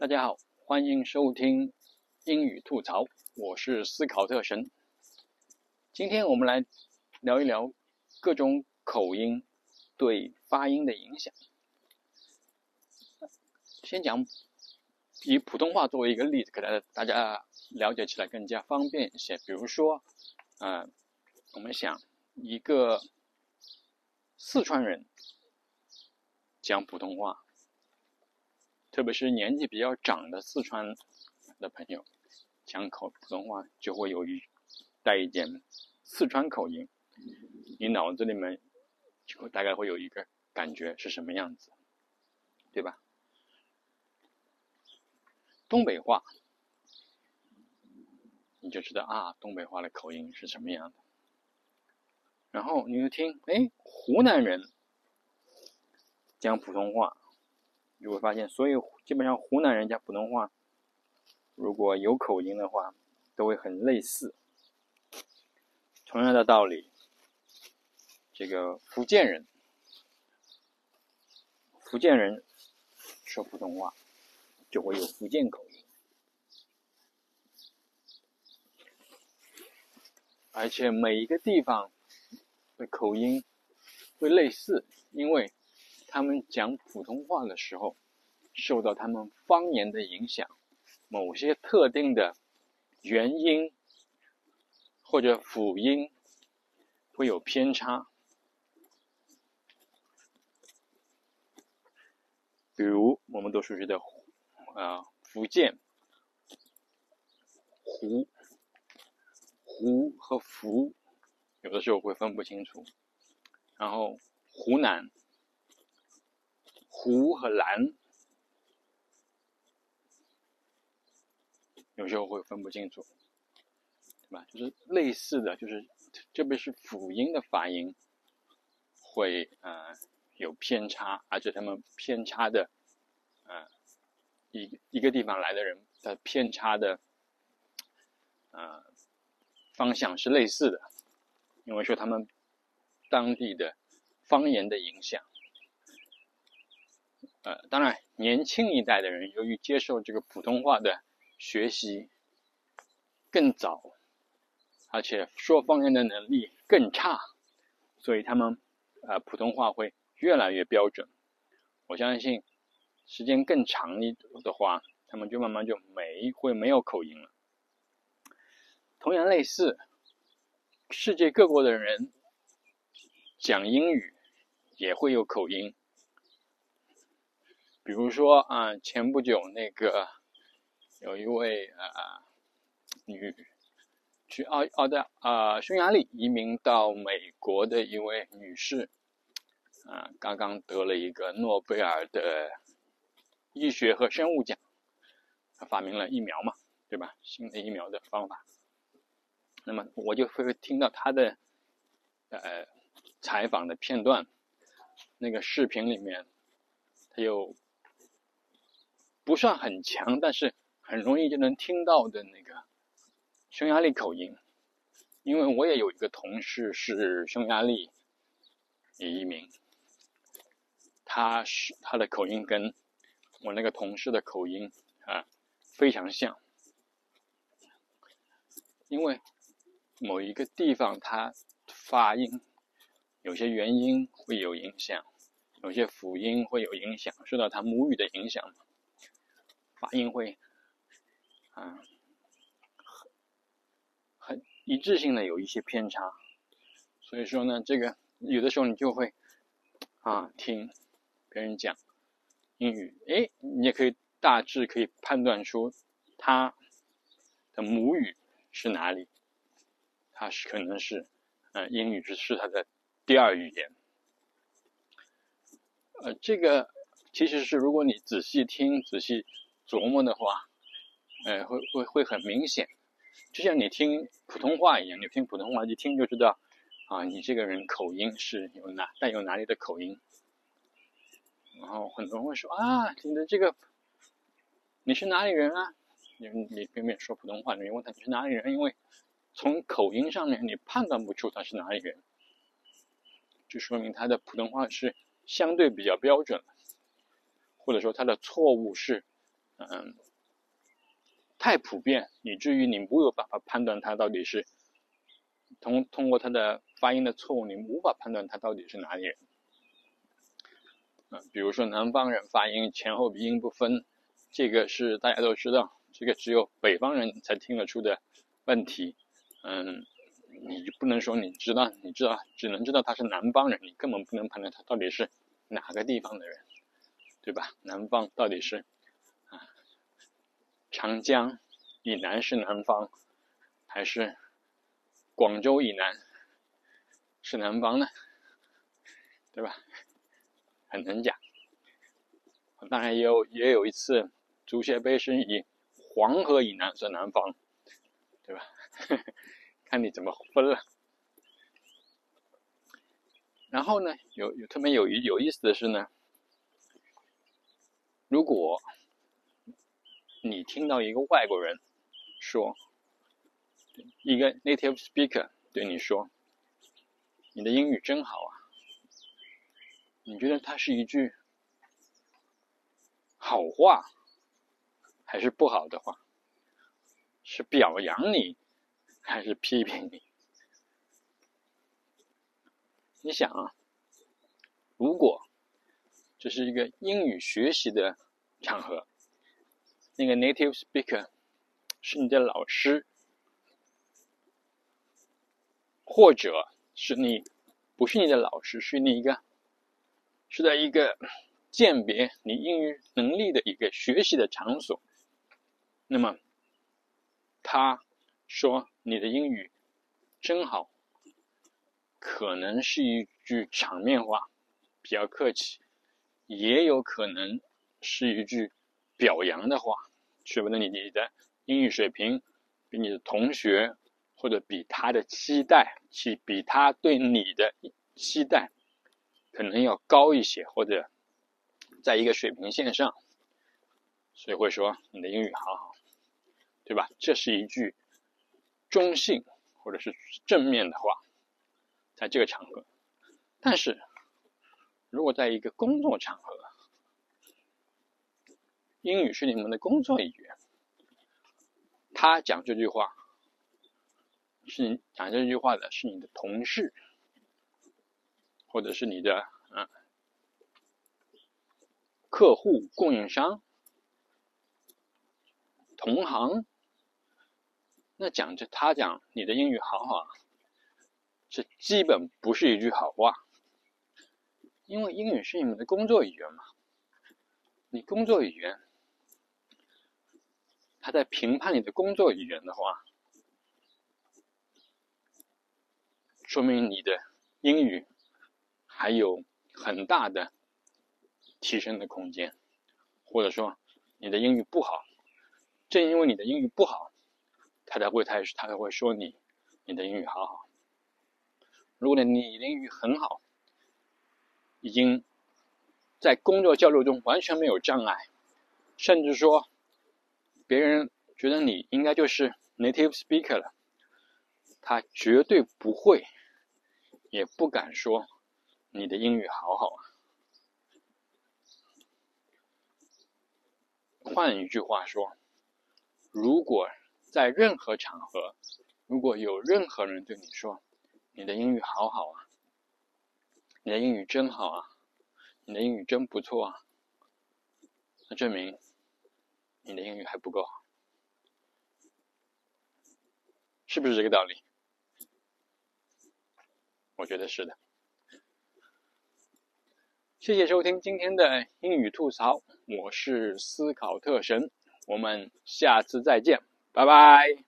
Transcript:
大家好，欢迎收听英语吐槽，我是思考特神。今天我们来聊一聊各种口音对发音的影响。先讲以普通话作为一个例子，给大家大家了解起来更加方便一些。比如说，呃，我们想一个四川人讲普通话。特别是年纪比较长的四川的朋友，讲口普通话就会有一带一点四川口音，你脑子里面就大概会有一个感觉是什么样子，对吧？东北话，你就知道啊，东北话的口音是什么样的。然后你就听，哎，湖南人讲普通话。你会发现，所以基本上湖南人讲普通话，如果有口音的话，都会很类似。同样的道理，这个福建人，福建人说普通话就会有福建口音，而且每一个地方的口音会类似，因为。他们讲普通话的时候，受到他们方言的影响，某些特定的元音或者辅音会有偏差。比如我们都熟悉的啊，福建湖湖和福，有的时候会分不清楚，然后湖南。湖和蓝，有时候会分不清楚，对吧？就是类似的就是，特别是辅音的发音，会呃有偏差，而且他们偏差的，呃一一个地方来的人的偏差的，呃方向是类似的，因为说他们当地的方言的影响。呃，当然，年轻一代的人由于接受这个普通话的学习更早，而且说方言的能力更差，所以他们呃普通话会越来越标准。我相信时间更长一的话，他们就慢慢就没会没有口音了。同样类似，世界各国的人讲英语也会有口音。比如说啊，前不久那个有一位啊女去澳澳大啊匈牙利移民到美国的一位女士啊，刚刚得了一个诺贝尔的医学和生物奖，她发明了疫苗嘛，对吧？新的疫苗的方法。那么我就会听到她的呃采访的片段，那个视频里面，她有。不算很强，但是很容易就能听到的那个匈牙利口音，因为我也有一个同事是匈牙利移民，他是他的口音跟我那个同事的口音啊非常像，因为某一个地方它发音有些元音会有影响，有些辅音会有影响，受到他母语的影响。发音会啊很很一致性的有一些偏差，所以说呢，这个有的时候你就会啊听别人讲英语，哎，你也可以大致可以判断出他的母语是哪里，他是可能是呃英语只是他的第二语言，呃，这个其实是如果你仔细听仔细。琢磨的话，呃，会会会很明显，就像你听普通话一样，你听普通话一听就知道，啊，你这个人口音是有哪带有哪里的口音。然后很多人会说啊，你的这个你是哪里人啊？你你偏偏说普通话，你问他你是哪里人，因为从口音上面你判断不出他是哪里人，就说明他的普通话是相对比较标准，或者说他的错误是。嗯，太普遍，以至于你没有办法判断他到底是通通过他的发音的错误，你无法判断他到底是哪里人。嗯，比如说南方人发音前后鼻音不分，这个是大家都知道，这个只有北方人才听得出的问题。嗯。你不能说你知道，你知道，只能知道他是南方人，你根本不能判断他到底是哪个地方的人，对吧？南方到底是，长江以南是南方，还是广州以南是南方呢？对吧？很难讲。当然也有也有一次，足协杯是以黄河以南是南方，对吧？看你怎么分了。然后呢，有有特别有有意思的是呢，如果你听到一个外国人说，一个 native speaker 对你说：“你的英语真好啊！”你觉得他是一句好话，还是不好的话？是表扬你？还是批评你？你想啊，如果这是一个英语学习的场合，那个 native speaker 是你的老师，或者是你不是你的老师，是你一个是在一个鉴别你英语能力的一个学习的场所，那么他说。你的英语真好，可能是一句场面话，比较客气，也有可能是一句表扬的话，说明你你的英语水平比你的同学或者比他的期待，其比他对你的期待可能要高一些，或者在一个水平线上，所以会说你的英语好好，对吧？这是一句。中性或者是正面的话，在这个场合，但是如果在一个工作场合，英语是你们的工作语言，他讲这句话，是你讲这句话的是你的同事，或者是你的啊客户、供应商、同行。那讲着他讲你的英语好好啊，这基本不是一句好话，因为英语是你们的工作语言嘛。你工作语言，他在评判你的工作语言的话，说明你的英语还有很大的提升的空间，或者说你的英语不好，正因为你的英语不好。他才会，他他才会说你，你的英语好好。如果你的英语很好，已经在工作交流中完全没有障碍，甚至说别人觉得你应该就是 native speaker 了，他绝对不会，也不敢说你的英语好好啊。换一句话说，如果。在任何场合，如果有任何人对你说：“你的英语好好啊，你的英语真好啊，你的英语真不错啊”，那证明你的英语还不够好，是不是这个道理？我觉得是的。谢谢收听今天的英语吐槽，我是思考特神，我们下次再见。拜拜。